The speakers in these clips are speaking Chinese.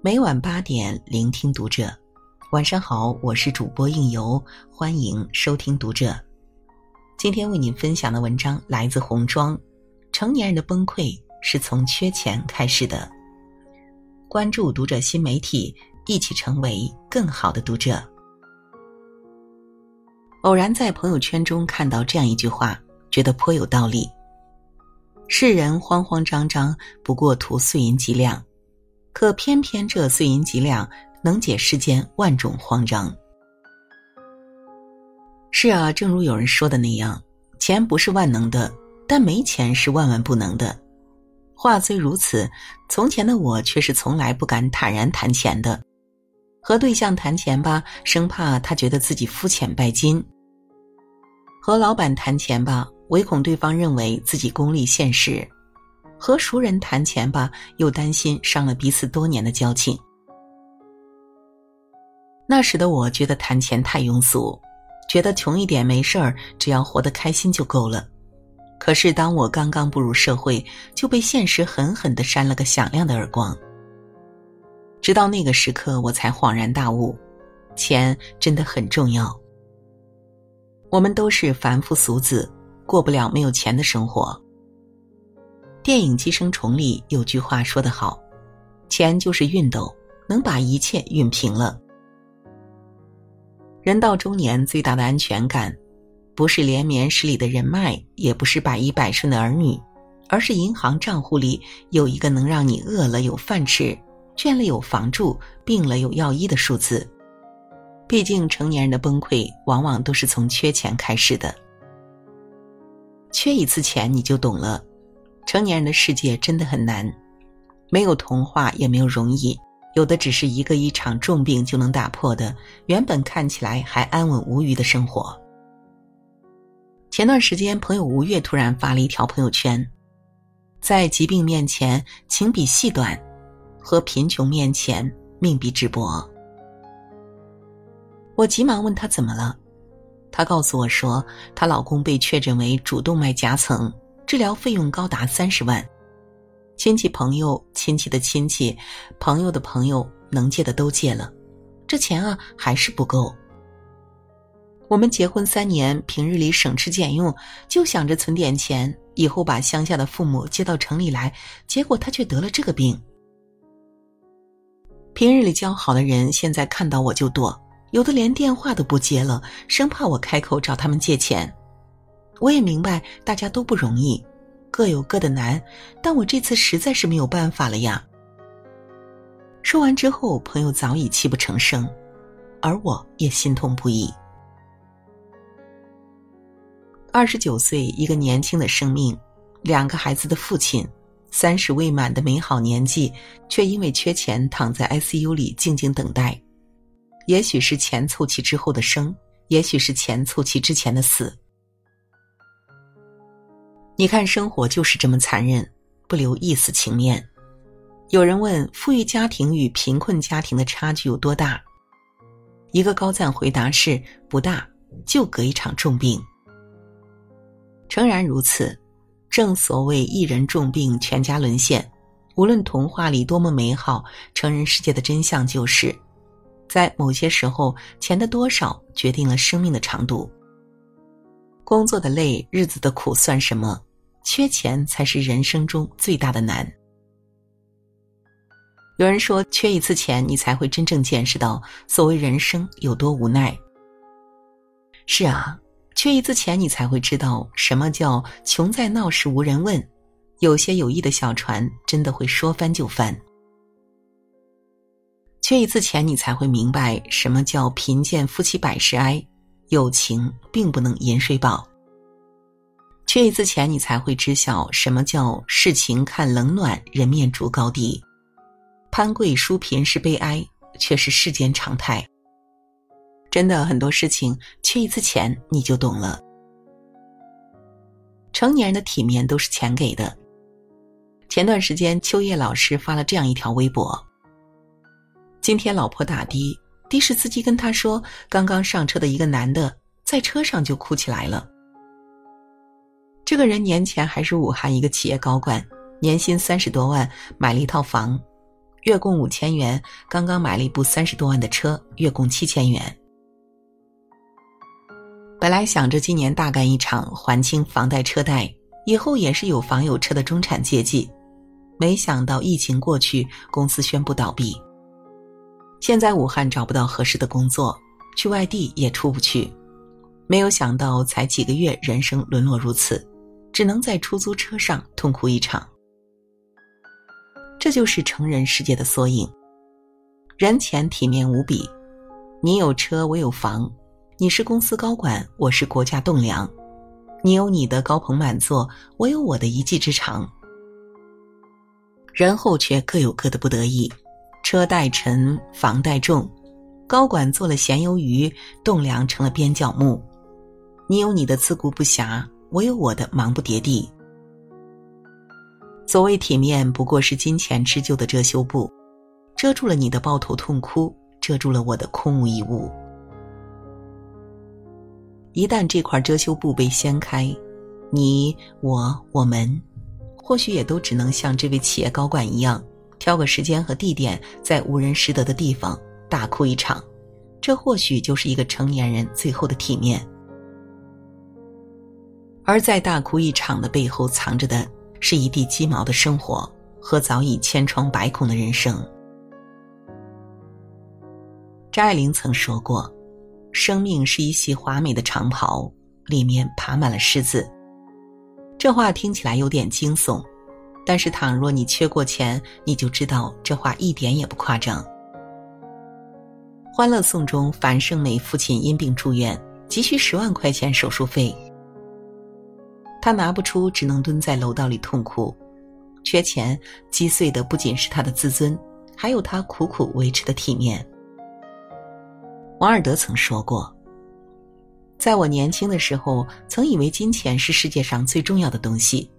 每晚八点，聆听读者。晚上好，我是主播应由，欢迎收听读者。今天为您分享的文章来自红妆。成年人的崩溃是从缺钱开始的。关注读者新媒体，一起成为更好的读者。偶然在朋友圈中看到这样一句话，觉得颇有道理。世人慌慌张张，不过图碎银几两，可偏偏这碎银几两能解世间万种慌张。是啊，正如有人说的那样，钱不是万能的，但没钱是万万不能的。话虽如此，从前的我却是从来不敢坦然谈钱的。和对象谈钱吧，生怕他觉得自己肤浅拜金；和老板谈钱吧。唯恐对方认为自己功利现实，和熟人谈钱吧，又担心伤了彼此多年的交情。那时的我觉得谈钱太庸俗，觉得穷一点没事儿，只要活得开心就够了。可是当我刚刚步入社会，就被现实狠狠的扇了个响亮的耳光。直到那个时刻，我才恍然大悟，钱真的很重要。我们都是凡夫俗子。过不了没有钱的生活。电影《寄生虫》里有句话说得好：“钱就是熨斗，能把一切熨平了。”人到中年，最大的安全感，不是连绵十里的人脉，也不是百依百顺的儿女，而是银行账户里有一个能让你饿了有饭吃、倦了有房住、病了有药医的数字。毕竟，成年人的崩溃往往都是从缺钱开始的。缺一次钱，你就懂了。成年人的世界真的很难，没有童话，也没有容易，有的只是一个一场重病就能打破的，原本看起来还安稳无虞的生活。前段时间，朋友吴越突然发了一条朋友圈：“在疾病面前，情比细短；和贫穷面前，命比纸薄。”我急忙问他怎么了。她告诉我说，她老公被确诊为主动脉夹层，治疗费用高达三十万，亲戚朋友、亲戚的亲戚、朋友的朋友能借的都借了，这钱啊还是不够。我们结婚三年，平日里省吃俭用，就想着存点钱，以后把乡下的父母接到城里来，结果他却得了这个病。平日里交好的人，现在看到我就躲。有的连电话都不接了，生怕我开口找他们借钱。我也明白大家都不容易，各有各的难，但我这次实在是没有办法了呀。说完之后，朋友早已泣不成声，而我也心痛不已。二十九岁，一个年轻的生命，两个孩子的父亲，三十未满的美好年纪，却因为缺钱躺在 ICU 里静静等待。也许是钱凑齐之后的生，也许是钱凑齐之前的死。你看，生活就是这么残忍，不留一丝情面。有人问：富裕家庭与贫困家庭的差距有多大？一个高赞回答是：不大，就隔一场重病。诚然如此，正所谓一人重病，全家沦陷。无论童话里多么美好，成人世界的真相就是。在某些时候，钱的多少决定了生命的长度。工作的累，日子的苦算什么？缺钱才是人生中最大的难。有人说，缺一次钱，你才会真正见识到所谓人生有多无奈。是啊，缺一次钱，你才会知道什么叫穷在闹市无人问。有些有意的小船，真的会说翻就翻。缺一次钱，你才会明白什么叫贫贱夫妻百事哀，友情并不能饮水饱。缺一次钱，你才会知晓什么叫世情看冷暖，人面逐高低。攀贵输贫是悲哀，却是世间常态。真的很多事情，缺一次钱你就懂了。成年人的体面都是钱给的。前段时间，秋叶老师发了这样一条微博。今天老婆打的，的士司机跟他说，刚刚上车的一个男的在车上就哭起来了。这个人年前还是武汉一个企业高管，年薪三十多万，买了一套房，月供五千元，刚刚买了一部三十多万的车，月供七千元。本来想着今年大干一场，还清房贷车贷，以后也是有房有车的中产阶级。没想到疫情过去，公司宣布倒闭。现在武汉找不到合适的工作，去外地也出不去。没有想到，才几个月，人生沦落如此，只能在出租车上痛哭一场。这就是成人世界的缩影。人前体面无比，你有车我有房，你是公司高管我是国家栋梁，你有你的高朋满座，我有我的一技之长。人后却各有各的不得已，车贷沉，房贷重，高管做了咸鱿鱼，栋梁成了边角木。你有你的自顾不暇，我有我的忙不迭地。所谓体面，不过是金钱织就的遮羞布，遮住了你的抱头痛哭，遮住了我的空无一物。一旦这块遮羞布被掀开，你我我们，或许也都只能像这位企业高管一样，挑个时间和地点，在无人识得的地方大哭一场。这或许就是一个成年人最后的体面。而在大哭一场的背后，藏着的。是一地鸡毛的生活和早已千疮百孔的人生。张爱玲曾说过：“生命是一袭华美的长袍，里面爬满了虱子。”这话听起来有点惊悚，但是倘若你缺过钱，你就知道这话一点也不夸张。《欢乐颂》中，樊胜美父亲因病住院，急需十万块钱手术费。他拿不出，只能蹲在楼道里痛哭。缺钱击碎的不仅是他的自尊，还有他苦苦维持的体面。王尔德曾说过：“在我年轻的时候，曾以为金钱是世界上最重要的东西，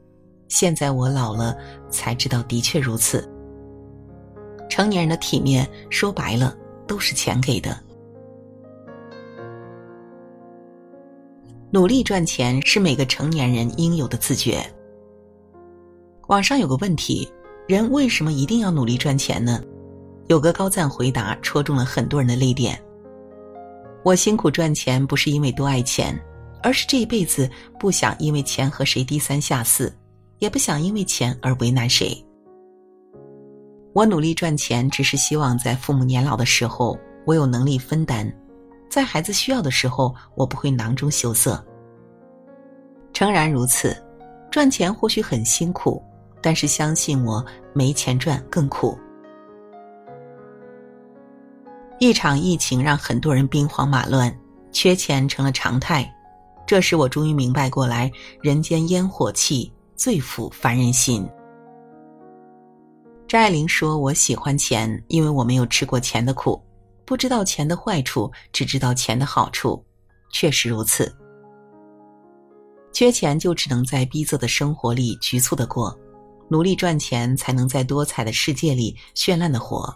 现在我老了，才知道的确如此。成年人的体面，说白了，都是钱给的。”努力赚钱是每个成年人应有的自觉。网上有个问题：人为什么一定要努力赚钱呢？有个高赞回答戳中了很多人的泪点。我辛苦赚钱不是因为多爱钱，而是这一辈子不想因为钱和谁低三下四，也不想因为钱而为难谁。我努力赚钱，只是希望在父母年老的时候，我有能力分担。在孩子需要的时候，我不会囊中羞涩。诚然如此，赚钱或许很辛苦，但是相信我，没钱赚更苦。一场疫情让很多人兵荒马乱，缺钱成了常态。这时我终于明白过来，人间烟火气，最抚凡人心。张爱玲说：“我喜欢钱，因为我没有吃过钱的苦。”不知道钱的坏处，只知道钱的好处，确实如此。缺钱就只能在逼仄的生活里局促的过，努力赚钱才能在多彩的世界里绚烂的活。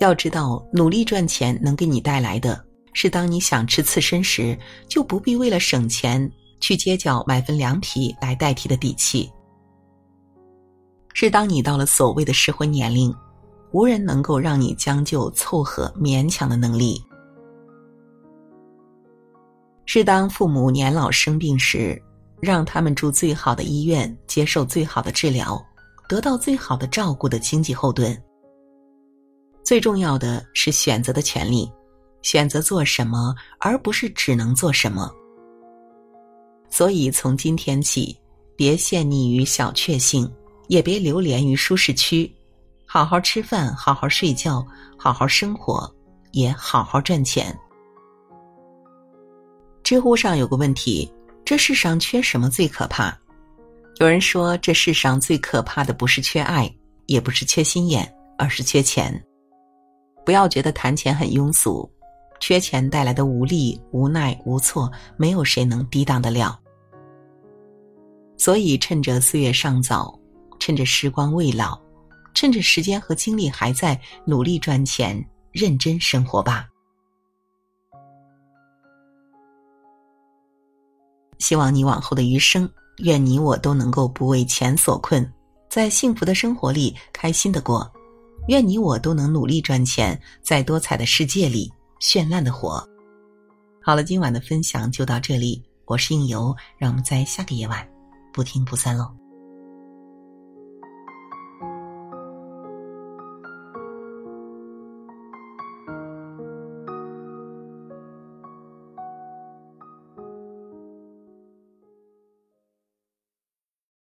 要知道，努力赚钱能给你带来的是，当你想吃刺身时，就不必为了省钱去街角买份凉皮来代替的底气；是当你到了所谓的适婚年龄。无人能够让你将就、凑合、勉强的能力，是当父母年老生病时，让他们住最好的医院，接受最好的治疗，得到最好的照顾的经济后盾。最重要的是选择的权利，选择做什么，而不是只能做什么。所以，从今天起，别陷溺于小确幸，也别流连于舒适区。好好吃饭，好好睡觉，好好生活，也好好赚钱。知乎上有个问题：这世上缺什么最可怕？有人说，这世上最可怕的不是缺爱，也不是缺心眼，而是缺钱。不要觉得谈钱很庸俗，缺钱带来的无力、无奈、无措，没有谁能抵挡得了。所以，趁着岁月尚早，趁着时光未老。趁着时间和精力还在，努力赚钱，认真生活吧。希望你往后的余生，愿你我都能够不为钱所困，在幸福的生活里开心的过。愿你我都能努力赚钱，在多彩的世界里绚烂的活。好了，今晚的分享就到这里，我是应由，让我们在下个夜晚不听不散喽。